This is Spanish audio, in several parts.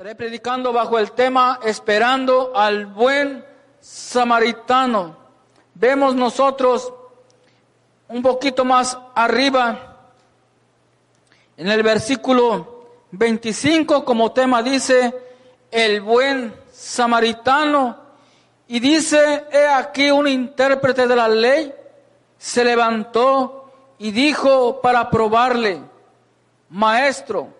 Estaré predicando bajo el tema Esperando al buen samaritano. Vemos nosotros un poquito más arriba, en el versículo 25, como tema dice, el buen samaritano. Y dice, he aquí un intérprete de la ley se levantó y dijo para probarle, maestro,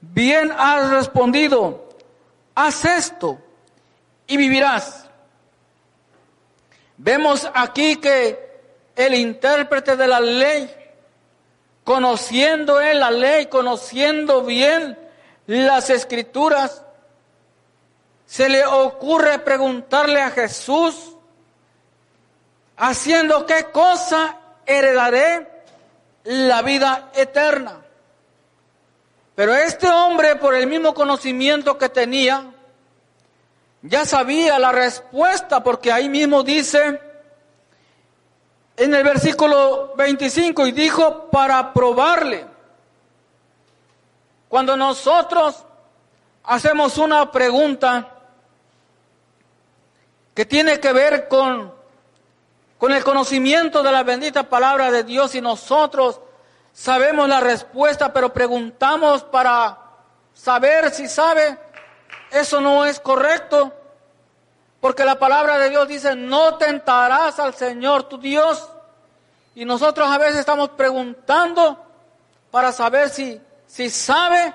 bien has respondido, haz esto y vivirás. Vemos aquí que el intérprete de la ley, conociendo él la ley, conociendo bien las escrituras, se le ocurre preguntarle a Jesús, haciendo qué cosa heredaré la vida eterna. Pero este hombre, por el mismo conocimiento que tenía, ya sabía la respuesta, porque ahí mismo dice en el versículo 25, y dijo para probarle. Cuando nosotros hacemos una pregunta que tiene que ver con con el conocimiento de la bendita palabra de Dios y nosotros sabemos la respuesta, pero preguntamos para saber si sabe, eso no es correcto. Porque la palabra de Dios dice, no tentarás al Señor tu Dios. Y nosotros a veces estamos preguntando para saber si, si sabe.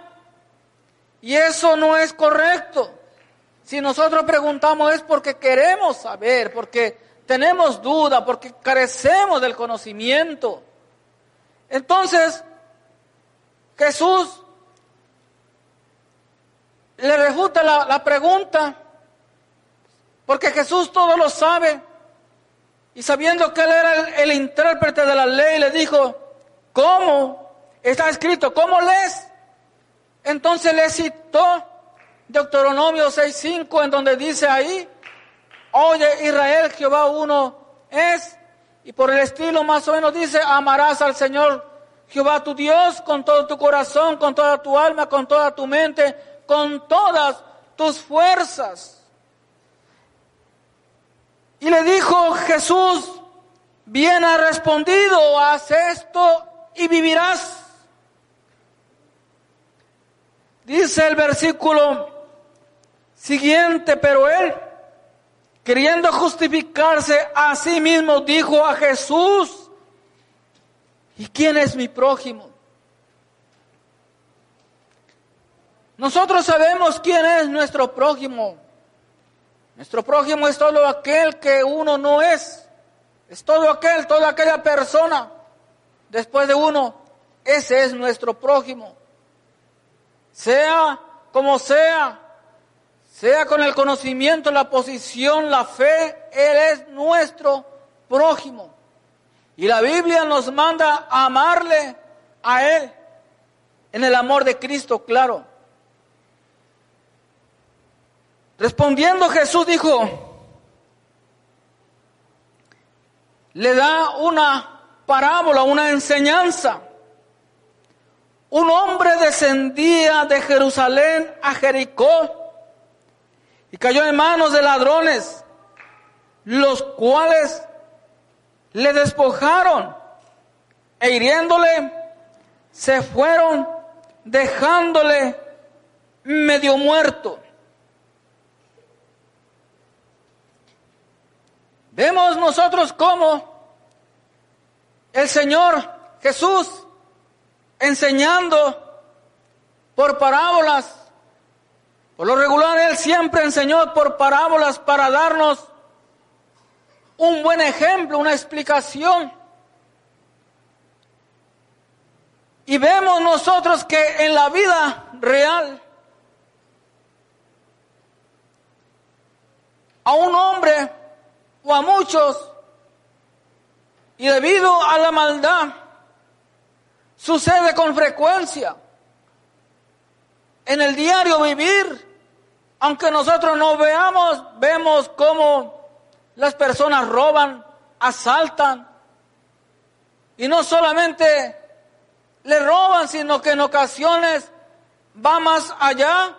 Y eso no es correcto. Si nosotros preguntamos es porque queremos saber, porque tenemos duda, porque carecemos del conocimiento. Entonces, Jesús le refuta la, pregunta, porque Jesús todo lo sabe, y sabiendo que él era el, el intérprete de la ley, le dijo, ¿cómo? Está escrito, ¿cómo lees? Entonces le citó Deuteronomio 6.5, en donde dice ahí, Oye Israel, Jehová uno es. Y por el estilo más o menos dice, amarás al Señor Jehová tu Dios con todo tu corazón, con toda tu alma, con toda tu mente, con todas tus fuerzas. Y le dijo Jesús, bien ha respondido, haz esto y vivirás. Dice el versículo siguiente, pero él queriendo justificarse a sí mismo, dijo a Jesús, ¿y quién es mi prójimo? Nosotros sabemos quién es nuestro prójimo. Nuestro prójimo es todo aquel que uno no es. Es todo aquel, toda aquella persona. Después de uno, ese es nuestro prójimo. Sea como sea, sea con el conocimiento, la posición, la fe, Él es nuestro prójimo. Y la Biblia nos manda a amarle a Él en el amor de Cristo, claro. Respondiendo Jesús dijo, le da una parábola, una enseñanza. Un hombre descendía de Jerusalén a Jericó y cayó en manos de ladrones, los cuales le despojaron e hiriéndole se fueron dejándole medio muerto. Vemos nosotros cómo el Señor Jesús enseñando por parábolas por lo regular, Él siempre enseñó por parábolas para darnos un buen ejemplo, una explicación. Y vemos nosotros que en la vida real a un hombre o a muchos y debido a la maldad sucede con frecuencia en el diario vivir, aunque nosotros no veamos, vemos cómo las personas roban, asaltan, y no solamente le roban, sino que en ocasiones va más allá,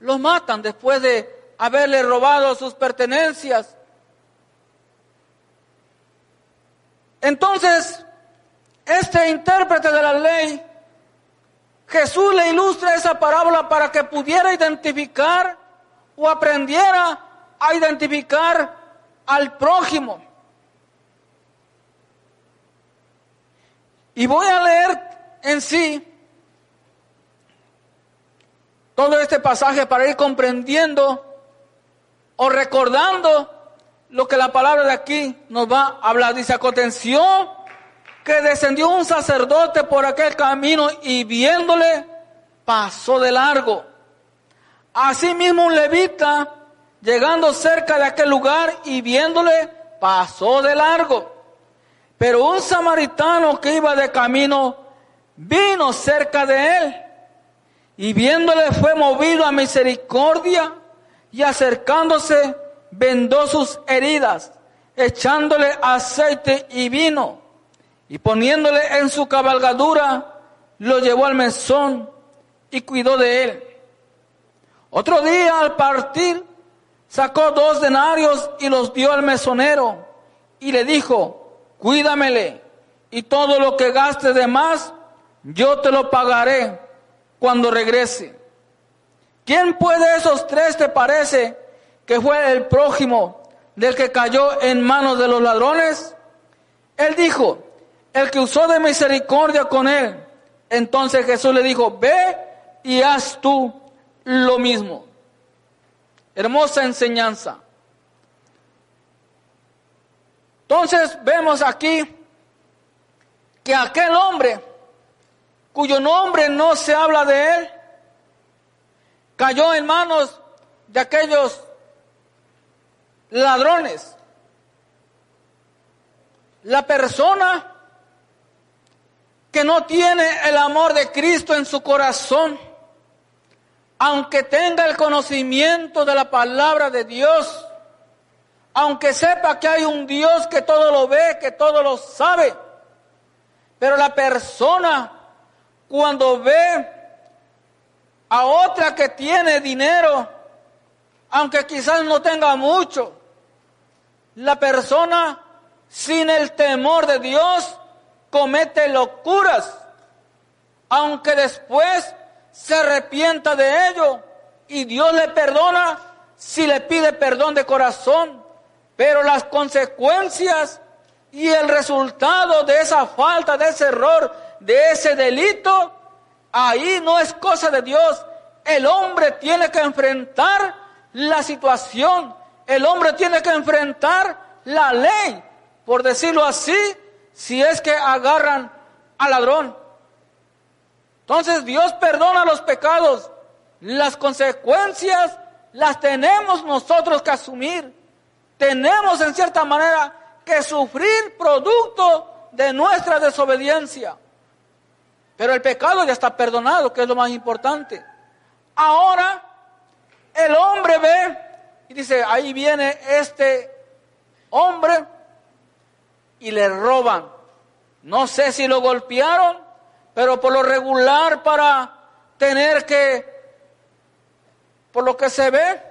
los matan después de haberle robado sus pertenencias. Entonces, este intérprete de la ley, Jesús le ilustra esa parábola para que pudiera identificar o aprendiera a identificar al prójimo. Y voy a leer en sí todo este pasaje para ir comprendiendo o recordando lo que la palabra de aquí nos va a hablar. Dice, aconteció que descendió un sacerdote por aquel camino y viéndole pasó de largo. Asimismo un levita, llegando cerca de aquel lugar y viéndole, pasó de largo. Pero un samaritano que iba de camino vino cerca de él y viéndole fue movido a misericordia y acercándose vendó sus heridas, echándole aceite y vino y poniéndole en su cabalgadura, lo llevó al mesón y cuidó de él. Otro día al partir sacó dos denarios y los dio al mesonero y le dijo, cuídamele y todo lo que gaste de más, yo te lo pagaré cuando regrese. ¿Quién puede esos tres te parece que fue el prójimo del que cayó en manos de los ladrones? Él dijo, el que usó de misericordia con él. Entonces Jesús le dijo, ve y haz tú lo mismo. Hermosa enseñanza. Entonces vemos aquí que aquel hombre, cuyo nombre no se habla de él, cayó en manos de aquellos ladrones. La persona que no tiene el amor de Cristo en su corazón, aunque tenga el conocimiento de la palabra de Dios, aunque sepa que hay un Dios que todo lo ve, que todo lo sabe. Pero la persona cuando ve a otra que tiene dinero, aunque quizás no tenga mucho, la persona sin el temor de Dios comete locuras, aunque después se arrepienta de ello y Dios le perdona si le pide perdón de corazón. Pero las consecuencias y el resultado de esa falta, de ese error, de ese delito, ahí no es cosa de Dios. El hombre tiene que enfrentar la situación. El hombre tiene que enfrentar la ley, por decirlo así, si es que agarran al ladrón. Entonces Dios perdona los pecados. Las consecuencias las tenemos nosotros que asumir tenemos en cierta manera que sufrir producto de nuestra desobediencia. Pero el pecado ya está perdonado, que es lo más importante. Ahora el hombre ve y dice, ahí viene este hombre y le roban. No sé si lo golpearon, pero por lo regular para tener que, por lo que se ve,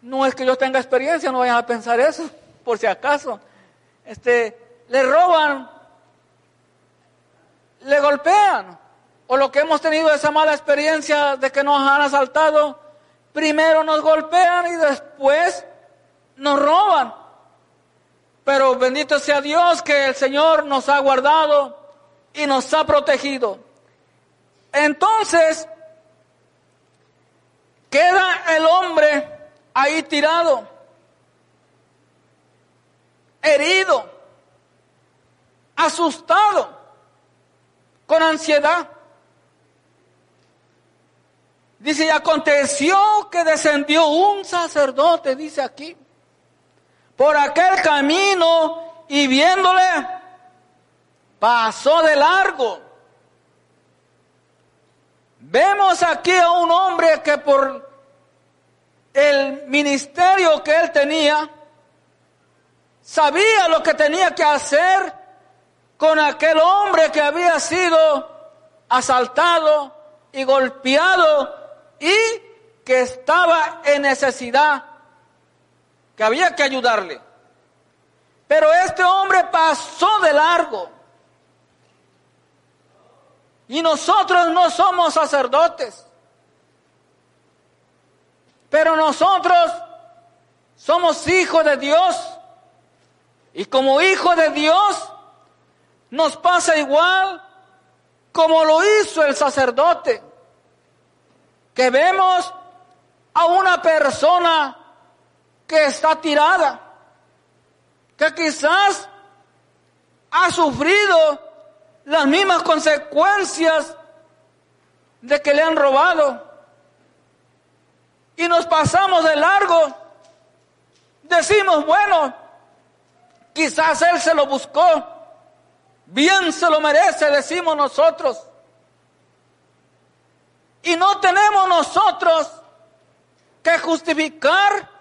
no es que yo tenga experiencia, no vayan a pensar eso, por si acaso. Este, le roban, le golpean. O lo que hemos tenido esa mala experiencia de que nos han asaltado, primero nos golpean y después nos roban. Pero bendito sea Dios que el Señor nos ha guardado y nos ha protegido. Entonces, queda el hombre ahí tirado, herido, asustado, con ansiedad. Dice, y aconteció que descendió un sacerdote, dice aquí, por aquel camino y viéndole, pasó de largo. Vemos aquí a un hombre que por el ministerio que él tenía, sabía lo que tenía que hacer con aquel hombre que había sido asaltado y golpeado y que estaba en necesidad, que había que ayudarle. Pero este hombre pasó de largo. Y nosotros no somos sacerdotes. Pero nosotros somos hijos de Dios. Y como hijos de Dios nos pasa igual como lo hizo el sacerdote. Que vemos a una persona que está tirada, que quizás ha sufrido las mismas consecuencias de que le han robado. Y nos pasamos de largo, decimos, bueno, quizás Él se lo buscó, bien se lo merece, decimos nosotros. Y no tenemos nosotros que justificar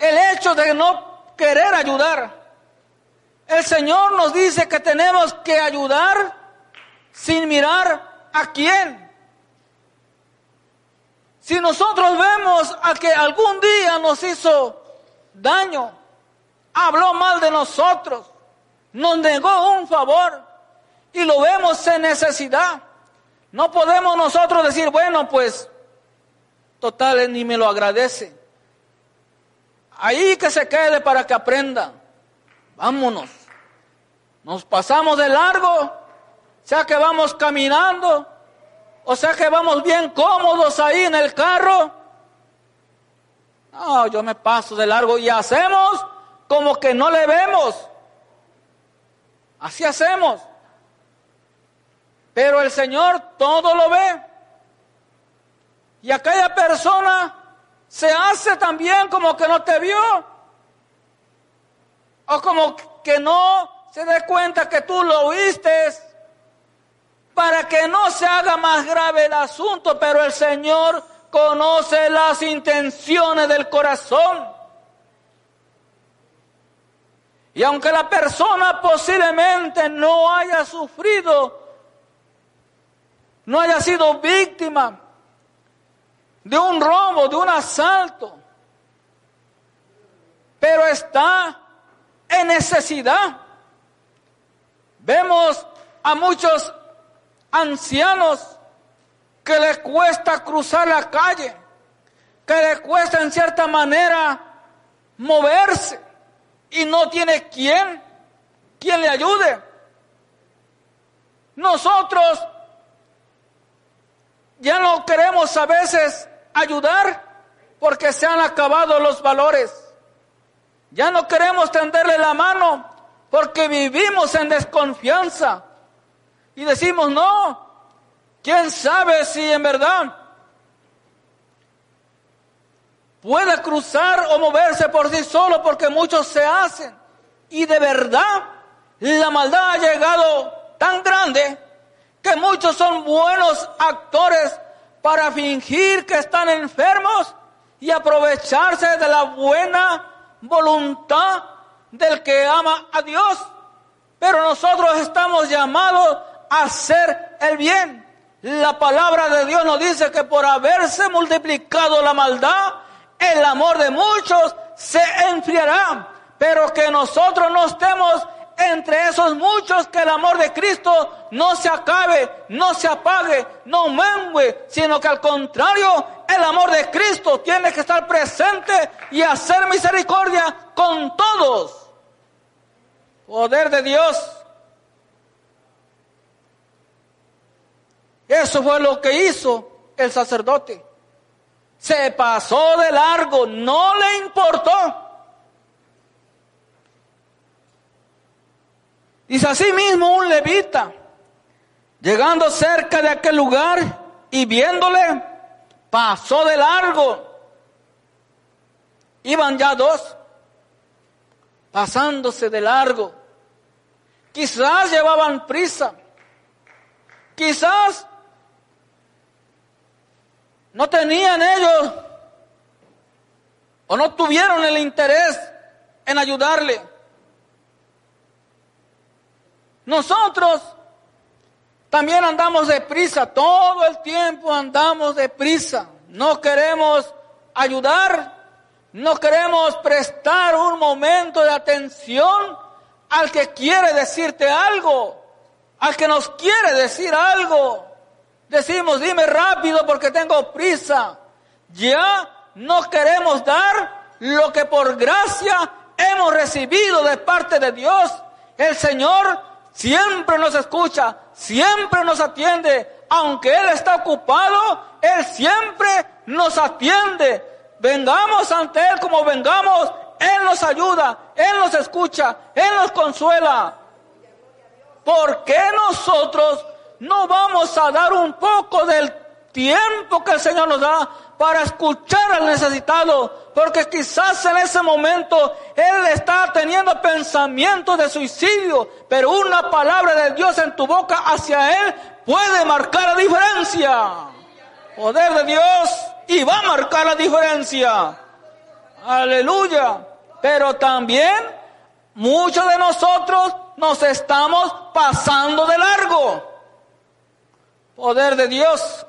el hecho de no querer ayudar. El Señor nos dice que tenemos que ayudar sin mirar a quién. Si nosotros vemos a que algún día nos hizo daño, habló mal de nosotros, nos negó un favor y lo vemos en necesidad, no podemos nosotros decir, bueno, pues, total, ni me lo agradece. Ahí que se quede para que aprenda. Vámonos. Nos pasamos de largo, sea que vamos caminando, o sea que vamos bien cómodos ahí en el carro. No, yo me paso de largo y hacemos como que no le vemos. Así hacemos. Pero el Señor todo lo ve. Y aquella persona se hace también como que no te vio. O como que no se dé cuenta que tú lo oíste para que no se haga más grave el asunto, pero el Señor conoce las intenciones del corazón. Y aunque la persona posiblemente no haya sufrido, no haya sido víctima de un robo, de un asalto, pero está en necesidad. Vemos a muchos ancianos que les cuesta cruzar la calle, que les cuesta en cierta manera moverse y no tiene quien, quien le ayude. Nosotros ya no queremos a veces ayudar porque se han acabado los valores. Ya no queremos tenderle la mano porque vivimos en desconfianza. Y decimos, no, ¿quién sabe si en verdad puede cruzar o moverse por sí solo? Porque muchos se hacen. Y de verdad, la maldad ha llegado tan grande que muchos son buenos actores para fingir que están enfermos y aprovecharse de la buena voluntad del que ama a Dios. Pero nosotros estamos llamados hacer el bien. La palabra de Dios nos dice que por haberse multiplicado la maldad, el amor de muchos se enfriará, pero que nosotros no estemos entre esos muchos, que el amor de Cristo no se acabe, no se apague, no mengue, sino que al contrario, el amor de Cristo tiene que estar presente y hacer misericordia con todos. Poder de Dios Eso fue lo que hizo el sacerdote. Se pasó de largo, no le importó. Dice así mismo un levita, llegando cerca de aquel lugar, y viéndole, pasó de largo. Iban ya dos, pasándose de largo. Quizás llevaban prisa. Quizás no tenían ellos o no tuvieron el interés en ayudarle. Nosotros también andamos deprisa, todo el tiempo andamos deprisa. No queremos ayudar, no queremos prestar un momento de atención al que quiere decirte algo, al que nos quiere decir algo. Decimos, dime rápido porque tengo prisa. Ya no queremos dar lo que por gracia hemos recibido de parte de Dios. El Señor siempre nos escucha, siempre nos atiende. Aunque Él está ocupado, Él siempre nos atiende. Vengamos ante Él como vengamos, Él nos ayuda, Él nos escucha, Él nos consuela. ¿Por qué nosotros no vamos a dar un poco del tiempo que el Señor nos da para escuchar al necesitado, porque quizás en ese momento él está teniendo pensamientos de suicidio, pero una palabra de Dios en tu boca hacia él puede marcar la diferencia. Poder de Dios y va a marcar la diferencia. Aleluya. Pero también muchos de nosotros nos estamos pasando de largo. Poder de Dios.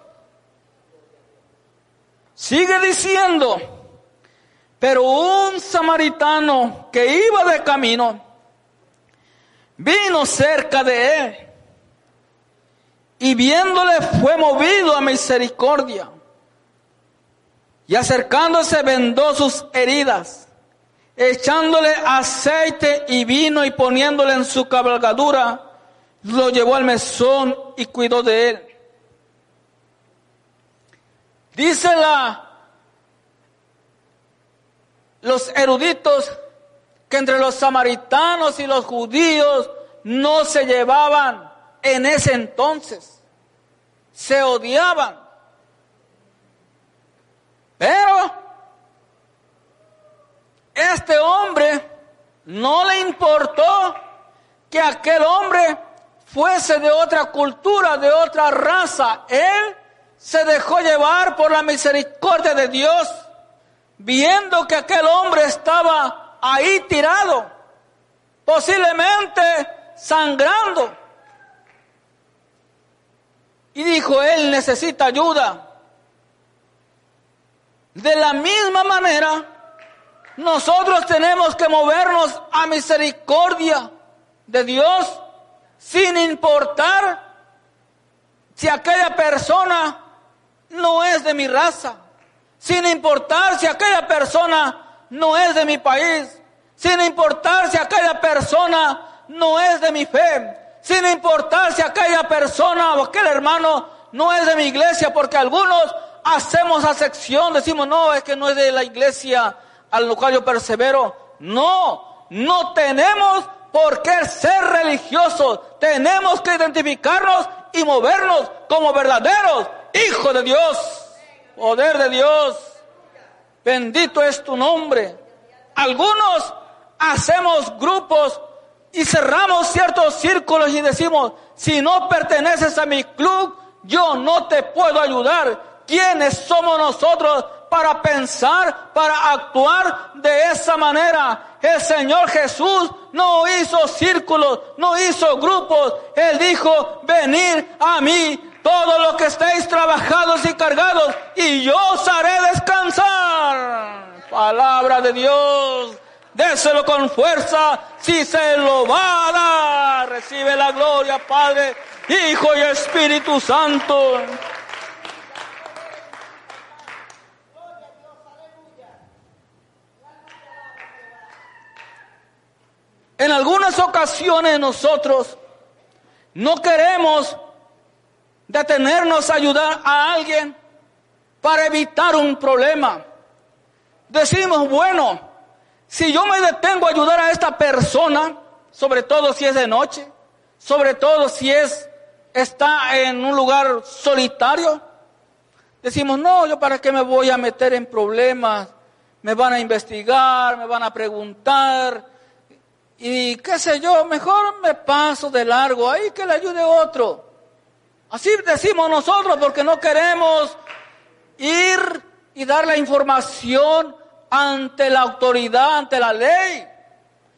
Sigue diciendo, pero un samaritano que iba de camino vino cerca de él y viéndole fue movido a misericordia y acercándose vendó sus heridas, echándole aceite y vino y poniéndole en su cabalgadura, lo llevó al mesón y cuidó de él. Dice la, los eruditos que entre los samaritanos y los judíos no se llevaban en ese entonces. Se odiaban. Pero este hombre no le importó que aquel hombre fuese de otra cultura, de otra raza. Él se dejó llevar por la misericordia de Dios, viendo que aquel hombre estaba ahí tirado, posiblemente sangrando. Y dijo, él necesita ayuda. De la misma manera, nosotros tenemos que movernos a misericordia de Dios sin importar si aquella persona no es de mi raza, sin importar si aquella persona no es de mi país, sin importar si aquella persona no es de mi fe, sin importar si aquella persona o aquel hermano no es de mi iglesia, porque algunos hacemos acepción, decimos, no, es que no es de la iglesia al cual yo persevero. No, no tenemos por qué ser religiosos, tenemos que identificarnos y movernos como verdaderos Hijo de Dios, poder de Dios, bendito es tu nombre. Algunos hacemos grupos y cerramos ciertos círculos y decimos, si no perteneces a mi club, yo no te puedo ayudar. ¿Quiénes somos nosotros para pensar, para actuar de esa manera? El Señor Jesús no hizo círculos, no hizo grupos. Él dijo, venir a mí todos los que estéis trabajados y cargados, y yo os haré descansar. Palabra de Dios. Déselo con fuerza si se lo va a dar. Recibe la gloria, Padre, Hijo y Espíritu Santo. En algunas ocasiones nosotros no queremos detenernos a ayudar a alguien para evitar un problema. Decimos, bueno, si yo me detengo a ayudar a esta persona, sobre todo si es de noche, sobre todo si es está en un lugar solitario, decimos, no, yo para qué me voy a meter en problemas, me van a investigar, me van a preguntar, y qué sé yo, mejor me paso de largo, ahí que le ayude otro. Así decimos nosotros porque no queremos ir y dar la información ante la autoridad, ante la ley.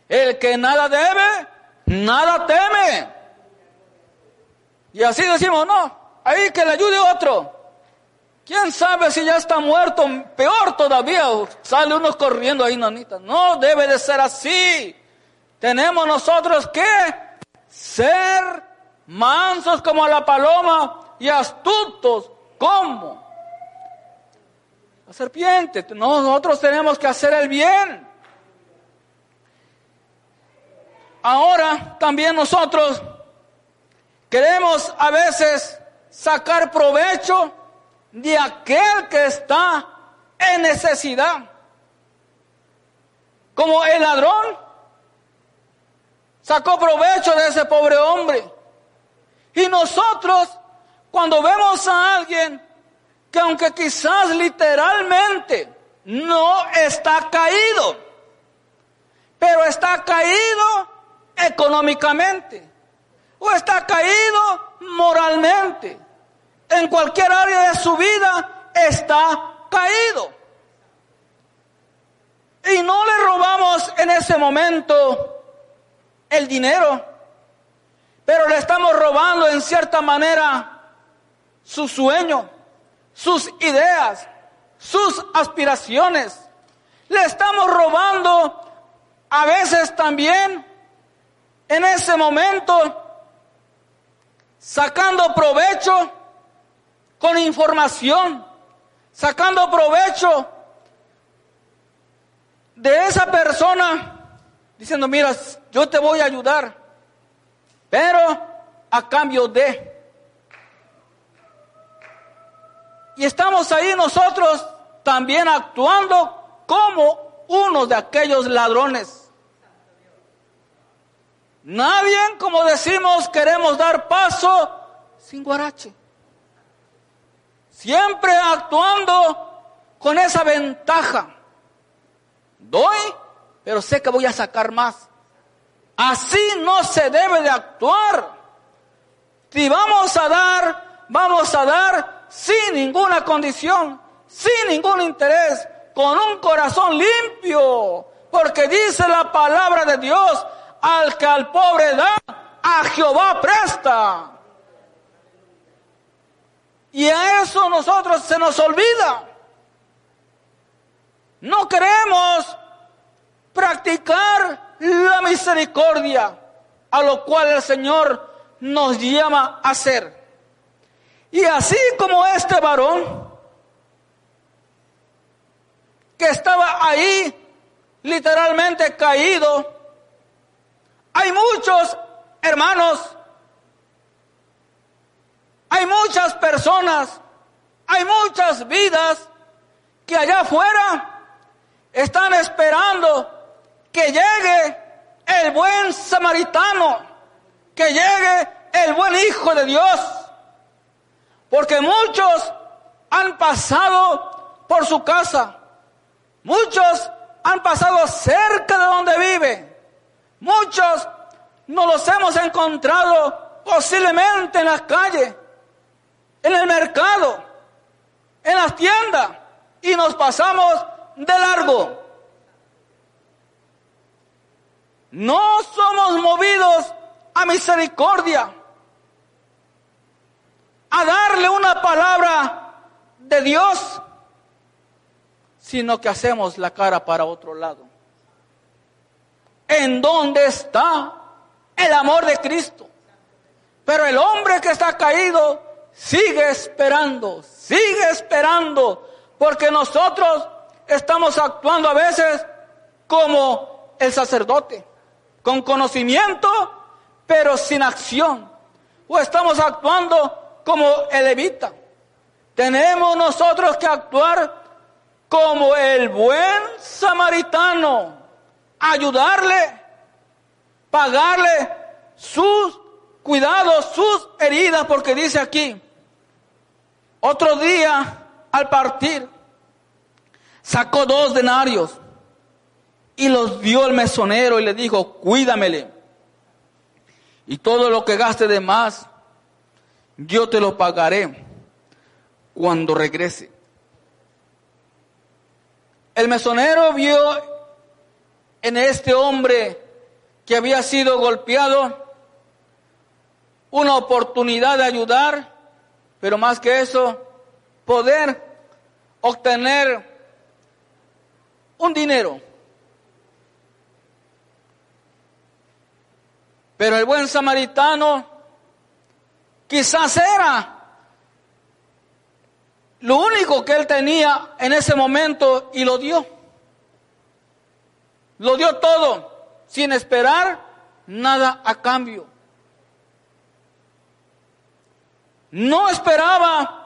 El que nada debe, nada teme. Y así decimos, no, ahí que le ayude otro. ¿Quién sabe si ya está muerto? Peor todavía, sale uno corriendo ahí, nanita. No debe de ser así. Tenemos nosotros que ser mansos como la paloma y astutos como la serpiente. Nosotros tenemos que hacer el bien. Ahora también nosotros queremos a veces sacar provecho de aquel que está en necesidad. Como el ladrón sacó provecho de ese pobre hombre. Y nosotros, cuando vemos a alguien que aunque quizás literalmente no está caído, pero está caído económicamente o está caído moralmente, en cualquier área de su vida está caído. Y no le robamos en ese momento el dinero, pero le estamos robando en cierta manera su sueño, sus ideas, sus aspiraciones. Le estamos robando a veces también en ese momento sacando provecho con información, sacando provecho de esa persona, diciendo, mira, yo te voy a ayudar, pero a cambio de... Y estamos ahí nosotros también actuando como uno de aquellos ladrones. Nadie, como decimos, queremos dar paso sin guarache. Siempre actuando con esa ventaja. Doy, pero sé que voy a sacar más. Así no se debe de actuar. Si vamos a dar, vamos a dar sin ninguna condición, sin ningún interés, con un corazón limpio. Porque dice la palabra de Dios, al que al pobre da, a Jehová presta. Y a eso nosotros se nos olvida. No queremos practicar la misericordia, a lo cual el Señor nos llama a hacer. Y así como este varón, que estaba ahí literalmente caído, hay muchos hermanos hay muchas personas, hay muchas vidas que allá afuera están esperando que llegue el buen samaritano, que llegue el buen hijo de Dios. Porque muchos han pasado por su casa, muchos han pasado cerca de donde vive, muchos no los hemos encontrado posiblemente en las calles en el mercado, en las tiendas, y nos pasamos de largo. No somos movidos a misericordia, a darle una palabra de Dios, sino que hacemos la cara para otro lado. ¿En dónde está el amor de Cristo? Pero el hombre que está caído sigue esperando, sigue esperando, porque nosotros estamos actuando a veces como el sacerdote, con conocimiento, pero sin acción. O estamos actuando como el levita. Tenemos nosotros que actuar como el buen samaritano, ayudarle, pagarle sus cuidados, sus heridas, porque dice aquí, otro día al partir, sacó dos denarios y los dio al mesonero y le dijo, cuídamele. Y todo lo que gaste de más, yo te lo pagaré cuando regrese. El mesonero vio en este hombre que había sido golpeado una oportunidad de ayudar, pero más que eso, poder obtener un dinero. Pero el buen samaritano quizás era lo único que él tenía en ese momento y lo dio. Lo dio todo, sin esperar nada a cambio. No esperaba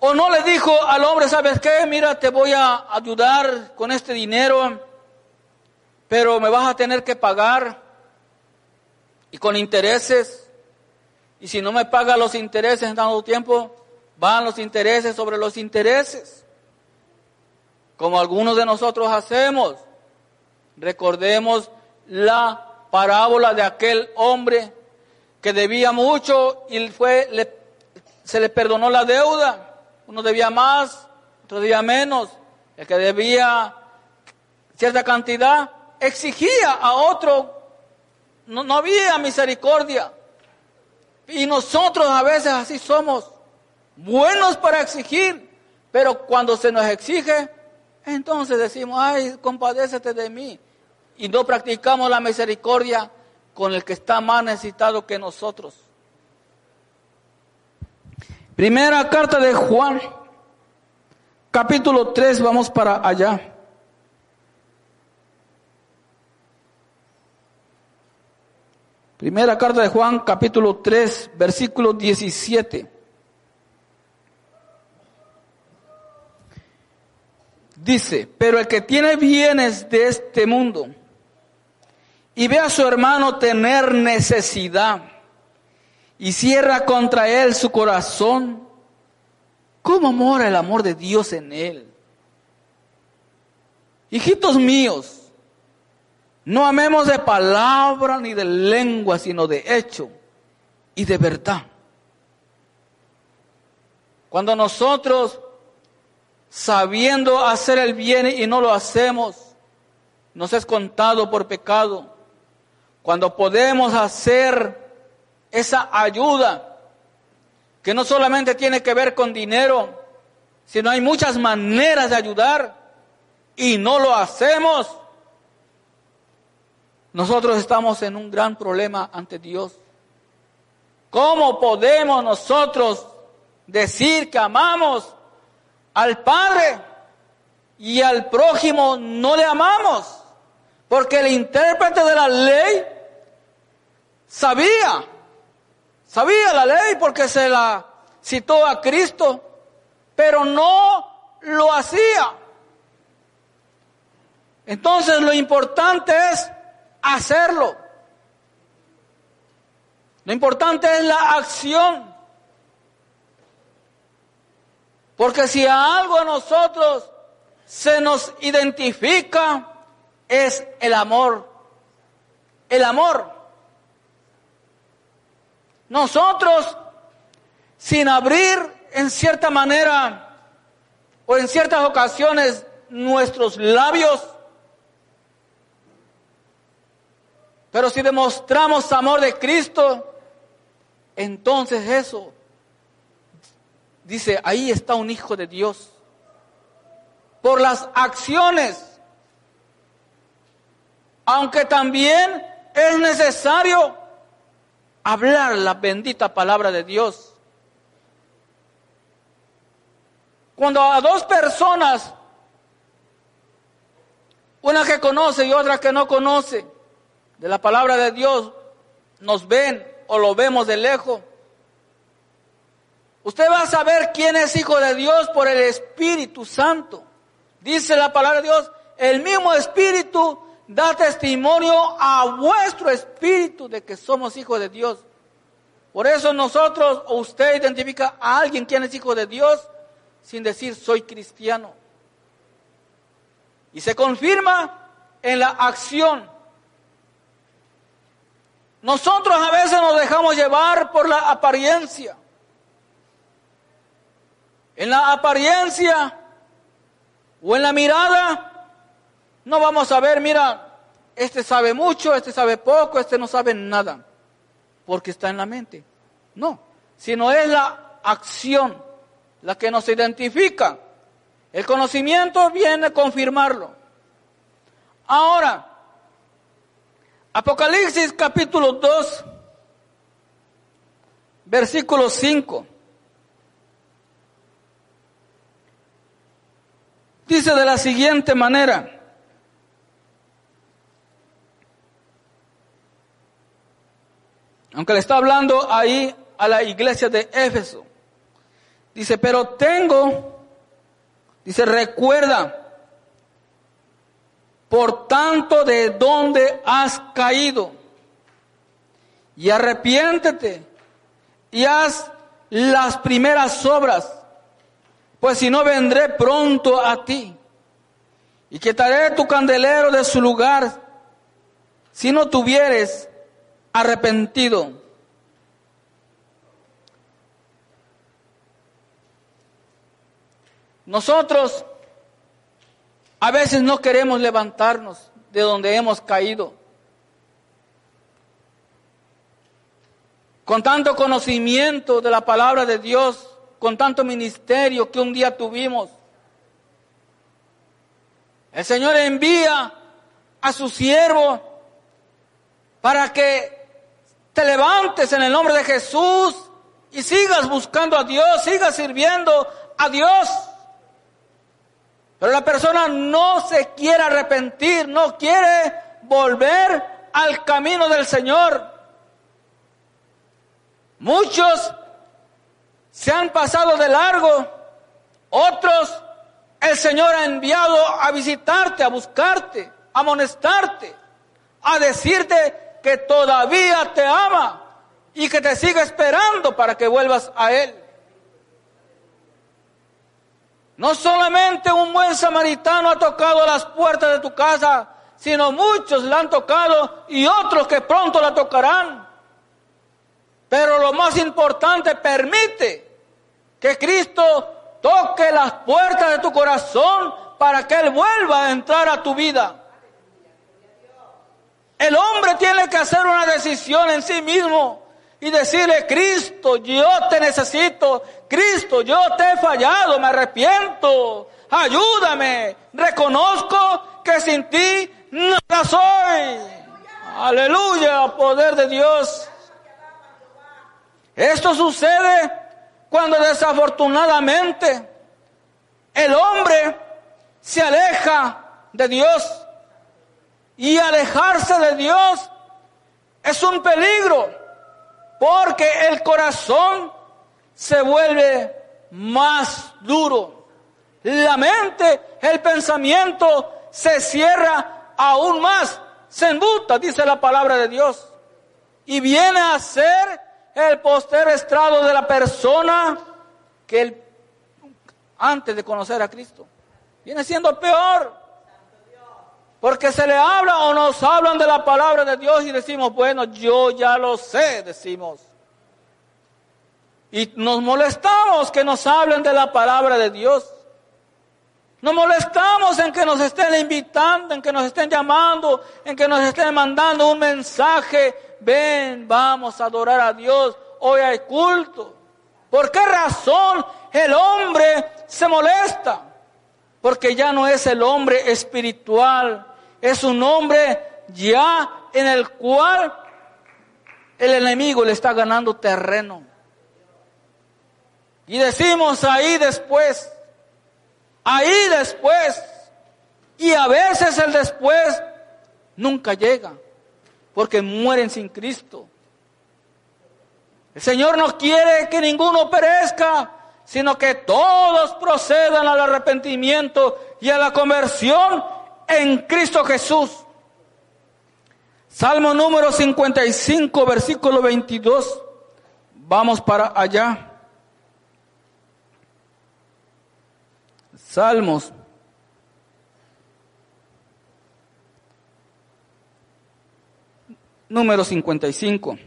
o no le dijo al hombre, ¿sabes qué? Mira, te voy a ayudar con este dinero, pero me vas a tener que pagar y con intereses. Y si no me paga los intereses en tanto tiempo, van los intereses sobre los intereses, como algunos de nosotros hacemos. Recordemos la parábola de aquel hombre que debía mucho y fue, se le perdonó la deuda. Uno debía más, otro debía menos. El que debía cierta cantidad exigía a otro. No, había misericordia. Y nosotros a veces así somos buenos para exigir, pero cuando se nos exige, entonces decimos, ay, compadécete de mí. Y no practicamos la misericordia con el que está más necesitado que nosotros. Primera carta de Juan, capítulo 3, vamos para allá. Primera carta de Juan, capítulo 3, versículo 17. Dice, pero el que tiene bienes de este mundo y ve a su hermano tener necesidad y cierra contra él su corazón, ¿cómo mora el amor de Dios en él? Hijitos míos, no amemos de palabra ni de lengua, sino de hecho y de verdad. Cuando nosotros sabiendo hacer el bien y no lo hacemos, nos es contado por pecado. Cuando podemos hacer esa ayuda, que no solamente tiene que ver con dinero, sino hay muchas maneras de ayudar y no lo hacemos, nosotros estamos en un gran problema ante Dios. ¿Cómo podemos nosotros decir que amamos al Padre y al prójimo no le amamos, porque el intérprete de la ley sabía, sabía la ley porque se la citó a Cristo, pero no lo hacía. Entonces lo importante es hacerlo. Lo importante es la acción. Porque si a algo a nosotros se nos identifica, es el amor. El amor. Nosotros, sin abrir en cierta manera o en ciertas ocasiones nuestros labios, pero si demostramos amor de Cristo, entonces eso dice, ahí está un hijo de Dios. Por las acciones. Aunque también es necesario hablar la bendita palabra de Dios. Cuando a dos personas, una que conoce y otra que no conoce, de la palabra de Dios, nos ven o lo vemos de lejos, Usted va a saber quién es hijo de Dios por el Espíritu Santo. Dice la palabra de Dios, el mismo Espíritu da testimonio a vuestro Espíritu de que somos hijos de Dios. Por eso nosotros o usted identifica a alguien quien es hijo de Dios sin decir soy cristiano. Y se confirma en la acción. Nosotros a veces nos dejamos llevar por la apariencia. En la apariencia o en la mirada no vamos a ver, mira, este sabe mucho, este sabe poco, este no sabe nada, porque está en la mente. No, sino es la acción la que nos identifica. El conocimiento viene a confirmarlo. Ahora, Apocalipsis capítulo 2, versículo 5. Dice de la siguiente manera. Aunque le está hablando ahí a la iglesia de Éfeso. Dice, pero tengo, dice, recuerda, por tanto, de dónde has caído, y arrepiéntete, y haz las primeras obras, pues si no vendré pronto a ti, y quitaré tu candelero de su lugar, si no tuvieres arrepentido. Nosotros a veces no queremos levantarnos de donde hemos caído. Con tanto conocimiento de la palabra de Dios, con tanto ministerio que un día tuvimos, el Señor envía a su siervo para que te levantes en el nombre de Jesús y sigas buscando a Dios, sigas sirviendo a Dios. Pero la persona no se quiere arrepentir, no quiere volver al camino del Señor. Muchos se han pasado de largo, otros el Señor ha enviado a visitarte, a buscarte, a amonestarte, a decirte que todavía te ama y que te sigue esperando para que vuelvas a Él. No solamente un buen samaritano ha tocado las puertas de tu casa, sino muchos la han tocado y otros que pronto la tocarán. Pero lo más importante, permite que Cristo toque las puertas de tu corazón para que Él vuelva a entrar a tu vida. El hombre tiene que hacer una decisión en sí mismo y decirle, Cristo, yo te necesito, Cristo, yo te he fallado, me arrepiento, ayúdame, reconozco que sin ti nada soy. Aleluya, poder de Dios. Esto sucede cuando desafortunadamente el hombre se aleja de Dios. Y alejarse de Dios es un peligro porque el corazón se vuelve más duro. La mente, el pensamiento se cierra aún más, se embuta, dice la palabra de Dios. Y viene a ser el poster estrado de la persona que antes de conocer a Cristo. Viene siendo peor. Porque se le habla o nos hablan de la palabra de Dios y decimos, bueno, yo ya lo sé, decimos. Y nos molestamos que nos hablen de la palabra de Dios. Nos molestamos en que nos estén invitando, en que nos estén llamando, en que nos estén mandando un mensaje. Ven, vamos a adorar a Dios. Hoy hay culto. ¿Por qué razón el hombre se molesta? Porque ya no es el hombre espiritual, es un hombre ya en el cual el enemigo le está ganando terreno. Y decimos ahí después, ahí después, y a veces el después nunca llega, porque mueren sin Cristo. El Señor no quiere que ninguno perezca, sino que todos procedan al arrepentimiento y a la conversión en Cristo Jesús. Salmo número 55, versículo 22. Vamos para allá. Salmos. Número 55.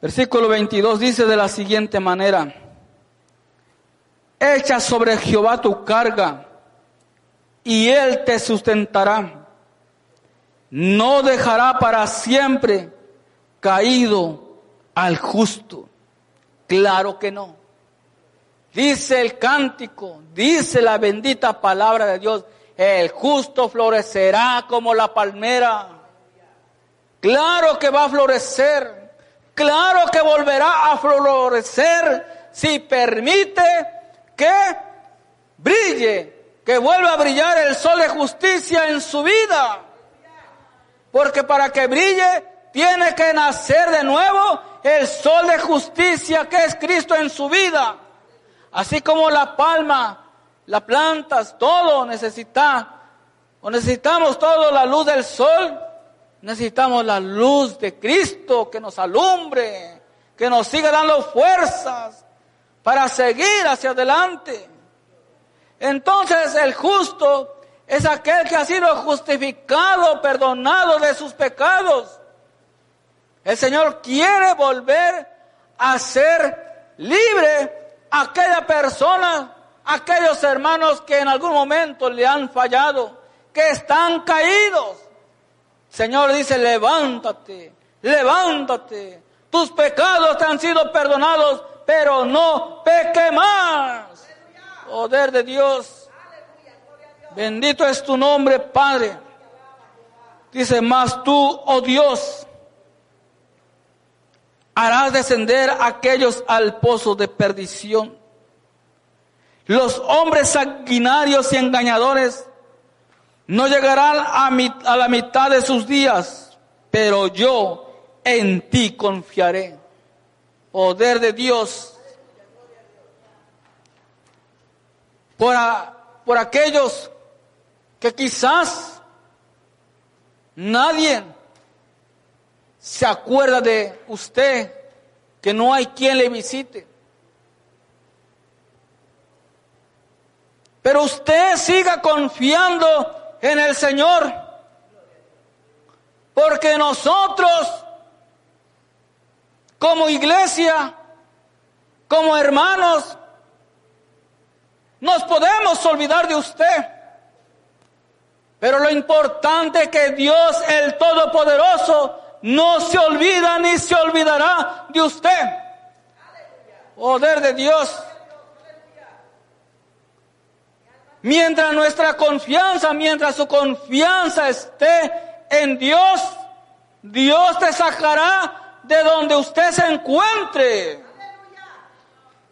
Versículo 22 dice de la siguiente manera, echa sobre Jehová tu carga y él te sustentará. No dejará para siempre caído al justo. Claro que no. Dice el cántico, dice la bendita palabra de Dios, el justo florecerá como la palmera. Claro que va a florecer Claro que volverá a florecer si permite que brille, que vuelva a brillar el sol de justicia en su vida. Porque para que brille tiene que nacer de nuevo el sol de justicia que es Cristo en su vida. Así como la palma, las plantas, todo necesita, o necesitamos todo la luz del sol, Necesitamos la luz de Cristo que nos alumbre, que nos siga dando fuerzas para seguir hacia adelante. Entonces el justo es aquel que ha sido justificado, perdonado de sus pecados. El Señor quiere volver a ser libre a aquella persona, aquellos hermanos que en algún momento le han fallado, que están caídos. Señor dice, levántate, levántate. Tus pecados te han sido perdonados, pero no peque más. Poder de Dios. Bendito es tu nombre, Padre. Dice, más tú, oh Dios, harás descender a aquellos al pozo de perdición. Los hombres sanguinarios y engañadores no llegarán a, la mitad de sus días, pero yo en ti confiaré. Poder de Dios. Por, por aquellos que quizás nadie se acuerda de usted, que no hay quien le visite. Pero usted siga confiando en el Señor. Porque nosotros, como iglesia, como hermanos, nos podemos olvidar de usted. Pero lo importante es que Dios el Todopoderoso no se olvida ni se olvidará de usted. Poder de Dios. Mientras nuestra confianza, mientras su confianza esté en Dios, Dios te sacará de donde usted se encuentre.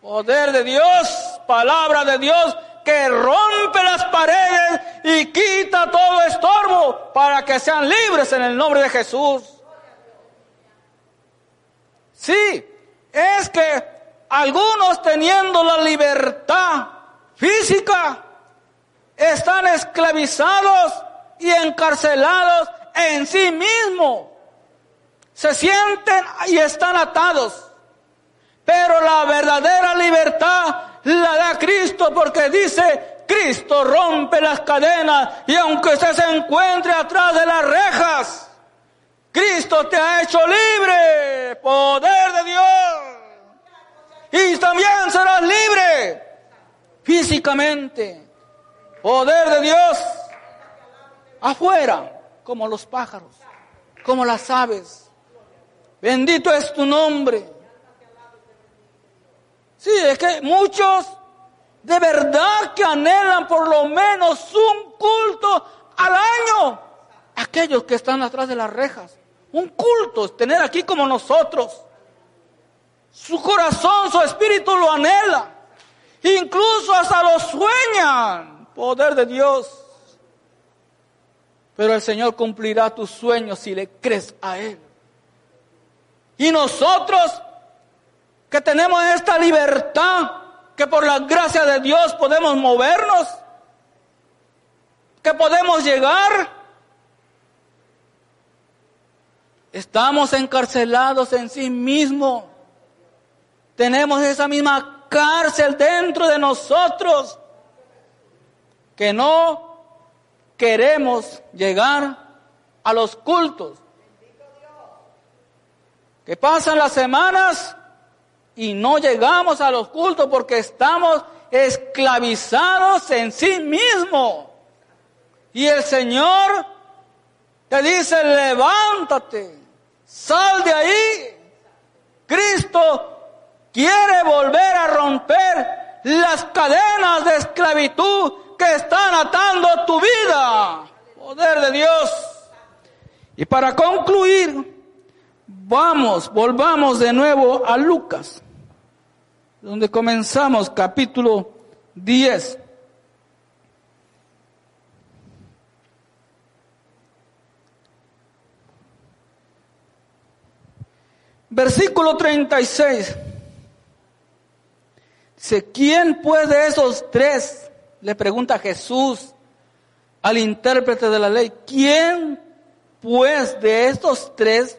Poder de Dios, palabra de Dios que rompe las paredes y quita todo estorbo para que sean libres en el nombre de Jesús. Sí, es que algunos teniendo la libertad física, están esclavizados y encarcelados en sí mismos. Se sienten y están atados. Pero la verdadera libertad la da Cristo porque dice, Cristo rompe las cadenas y aunque usted se encuentre atrás de las rejas, Cristo te ha hecho libre, poder de Dios. Y también serás libre físicamente Poder de Dios. Afuera, como los pájaros, como las aves. Bendito es tu nombre. Sí, es que muchos de verdad que anhelan por lo menos un culto al año. Aquellos que están atrás de las rejas. Un culto, tener aquí como nosotros. Su corazón, su espíritu lo anhela. Incluso hasta lo sueñan poder de Dios. Pero el Señor cumplirá tus sueños si le crees a Él. Y nosotros que tenemos esta libertad, que por la gracia de Dios podemos movernos, que podemos llegar, estamos encarcelados en sí mismos. tenemos esa misma cárcel dentro de nosotros que no queremos llegar a los cultos. Que pasan las semanas y no llegamos a los cultos porque estamos esclavizados en sí mismos. Y el Señor te dice, levántate, sal de ahí. Cristo quiere volver a romper las cadenas de esclavitud que están atando tu vida. Poder de Dios. Y para concluir, vamos, volvamos de nuevo a Lucas, donde comenzamos capítulo 10. Versículo 36. Dice, ¿quién pues de esos tres? Le pregunta Jesús al intérprete de la ley, ¿quién pues de estos tres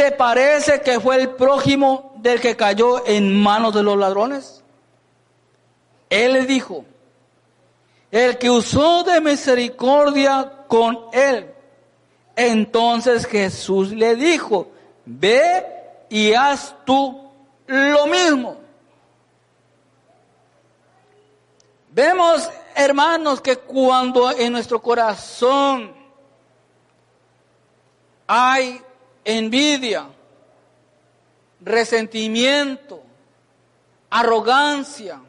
te parece que fue el prójimo del que cayó en manos de los ladrones? Él le dijo, el que usó de misericordia con él. Entonces Jesús le dijo, ve y haz tú lo mismo. Vemos, hermanos, que cuando en nuestro corazón hay envidia, resentimiento, arrogancia,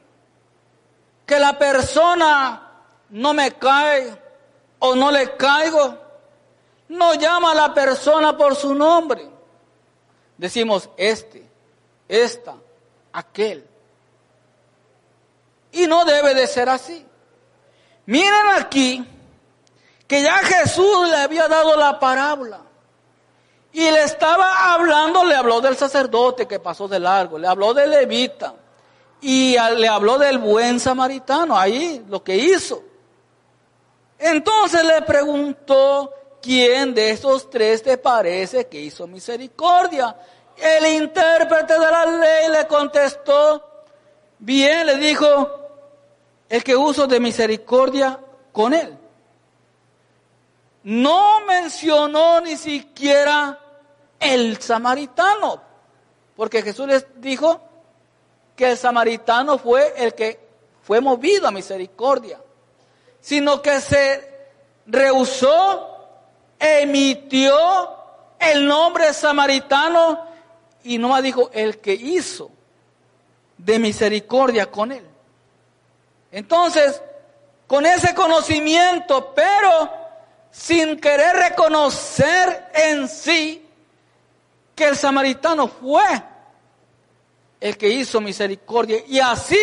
que la persona no me cae o no le caigo, no llama a la persona por su nombre. Decimos este, esta, aquel. Y no debe de ser así. Miren aquí que ya Jesús le había dado la parábola. Y le estaba hablando, le habló del sacerdote que pasó de largo, le habló del levita y le habló del buen samaritano, ahí lo que hizo. Entonces le preguntó, ¿quién de estos tres te parece que hizo misericordia? El intérprete de la ley le contestó, bien, le dijo, el que uso de misericordia con él. No mencionó ni siquiera el samaritano, porque Jesús les dijo que el samaritano fue el que fue movido a misericordia, sino que se rehusó, emitió el nombre samaritano y no más dijo el que hizo de misericordia con él. Entonces, con ese conocimiento, pero sin querer reconocer en sí que el samaritano fue el que hizo misericordia. Y así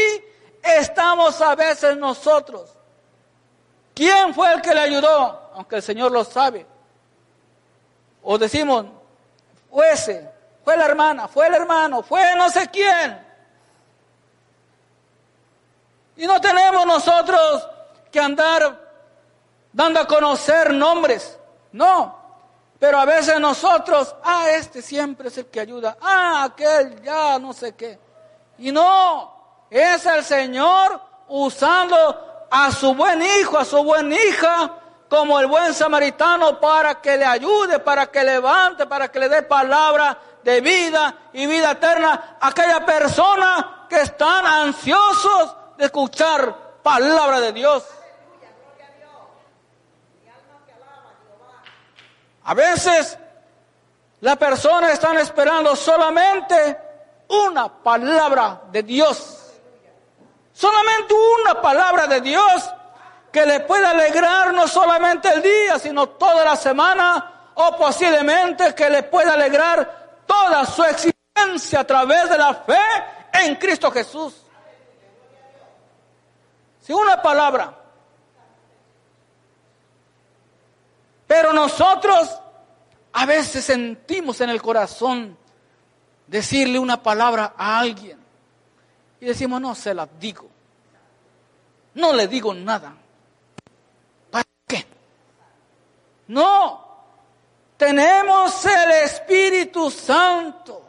estamos a veces nosotros. ¿Quién fue el que le ayudó? Aunque el Señor lo sabe. O decimos, fue ese, fue la hermana, fue el hermano, fue no sé quién. Y no tenemos nosotros que andar dando a conocer nombres. No. Pero a veces nosotros, ah, este siempre es el que ayuda. Ah, aquel ya no sé qué. Y no, es el Señor usando a su buen hijo, a su buena hija, como el buen samaritano para que le ayude, para que levante, para que le dé palabra de vida y vida eterna a aquella persona que están ansiosos de escuchar palabra de Dios. A veces la persona está esperando solamente una palabra de Dios. Solamente una palabra de Dios que le pueda alegrar no solamente el día, sino toda la semana o posiblemente que le pueda alegrar toda su existencia a través de la fe en Cristo Jesús. Si una palabra Pero nosotros a veces sentimos en el corazón decirle una palabra a alguien y decimos, no se la digo. No le digo nada. ¿Para qué? No. Tenemos el Espíritu Santo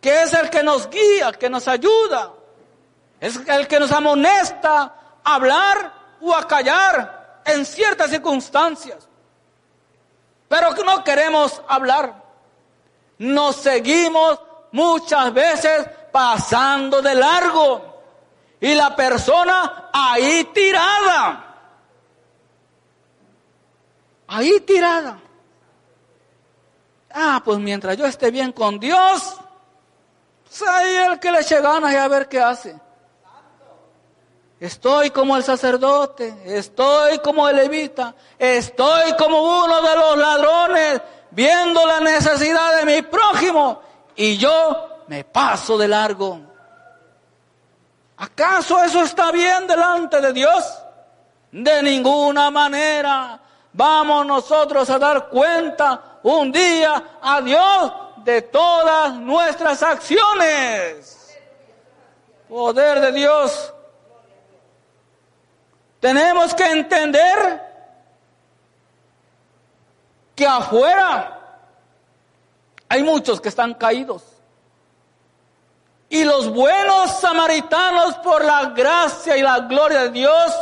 que es el que nos guía, que nos ayuda, es el que nos amonesta a hablar o a callar en ciertas circunstancias. Pero que no queremos hablar. Nos seguimos muchas veces pasando de largo. Y la persona ahí tirada. Ahí tirada. Ah, pues mientras yo esté bien con Dios, pues ahí el que le eche ganas y a ver qué hace. Estoy como el sacerdote, estoy como el levita, estoy como uno de los ladrones, viendo la necesidad de mi prójimo y yo me paso de largo. ¿Acaso eso está bien delante de Dios? De ninguna manera vamos nosotros a dar cuenta un día a Dios de todas nuestras acciones. Poder de Dios. Tenemos que entender que afuera hay muchos que están caídos. Y los buenos samaritanos, por la gracia y la gloria de Dios,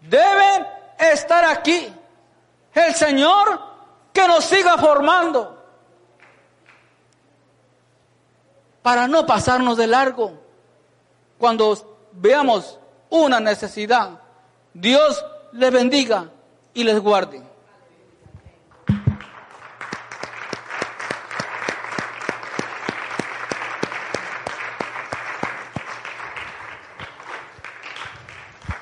deben estar aquí. El Señor que nos siga formando para no pasarnos de largo cuando veamos una necesidad. Dios les bendiga y les guarde.